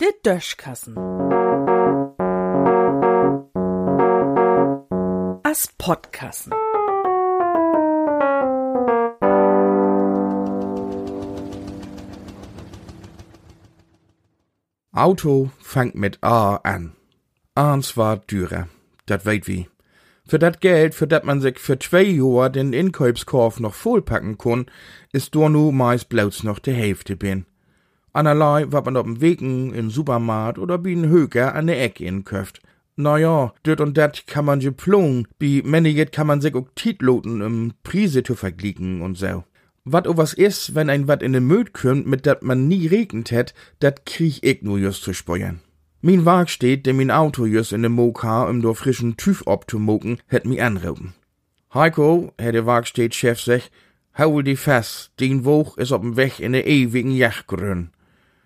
Der Döschkassen. As Podkassen. Auto fängt mit A an. Ans war dürer, dat weet wie. Für dat Geld, für dat man sich für zwei Johr den Inkäufskorb noch vollpacken kann, ist do nu meist bloß noch die Hälfte bin. Anerlei, wat man op'm Wegen, in Supermarkt oder bi n Höker an der Ecke inköft. Na ja, dit und dat kann man plon, bi meniget kann man sich auch titloten, um Prise zu verglichen und so. Wat o was is, wenn ein wat in den Möd kümmt, mit dat man nie regnet hätt, dat krieg ich nur just zu speuern. Min Wag steht, der min Auto just in dem Moka, um do frischen Tüf abzumoken, hätt mi anrauben. Heiko, hätt der Wagstedt-Chef sech, hau die fest, den Woch is op'm Weg in der ewigen Jachgrün.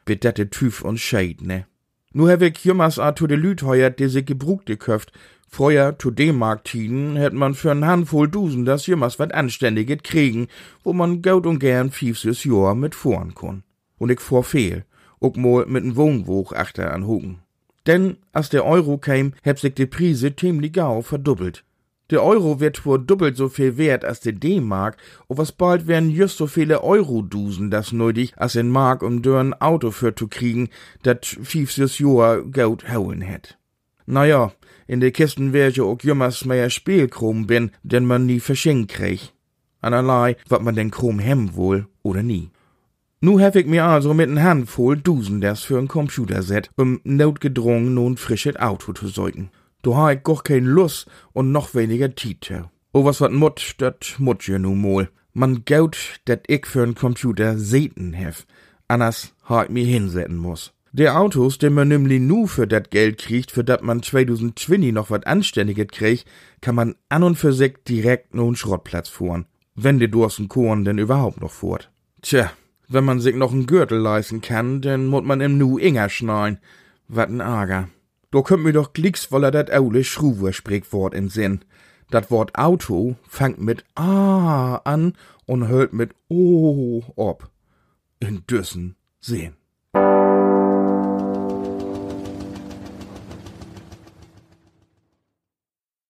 Bedette Tüf und Scheid, ne? Nu hab ich jümmers a to de Lüt heuert, die sich gebrugte köft. Früher, zu D-Mark-Tiden, hätt man für n Handvoll Dusen das jümmers wat Anständiges kriegen, wo man gaut und gern fiefses Jahr mit fuhren kon. Und ich fuhr fehl, ook mal mit n Wohnwoch achter an Hugen. Denn, als der Euro käm, heb sich die Prise ziemlich gau verdoppelt. Der Euro wird wohl doppelt so viel wert als der D-Mark, und was bald werden just so viele Euro-Dusen das nötig, als in Mark um dörn Auto für zu kriegen, dat fiefses Jahr Geld hauen hätt. Naja, in de Kisten wär ja auch jümmers mehr Spielkrom bin, den man nie verschenkt krieg. Anerlei, wat man den Krom hem wohl oder nie. Nu hab ich mir also mit n Handvoll Dusen das für n Computerset, um notgedrungen nun frisches Auto zu säugen. Du ha ich goch kein Lust und noch weniger Tite. O was wat mut, dat mut je nu mol. Man gaut, dat ich für n Computer seten hef. Anders ha ich mir hinsetzen muss. Der Autos, den man nämlich nu für dat Geld kriegt, für dat man 2020 noch wat Anständiges kriegt, kann man an und für sich direkt nun Schrottplatz fuhren. Wenn de Dursten Korn denn überhaupt noch fuhrt. Tja, wenn man sich noch n Gürtel leisten kann, dann muss man im Nu Inger schneien. Wat n Ager. Do könnt mir doch glicks woller dat aule Schruwer-Sprichwort in Sinn. Dat Wort Auto fangt mit A an und hört mit O ob. In Düssen sehen.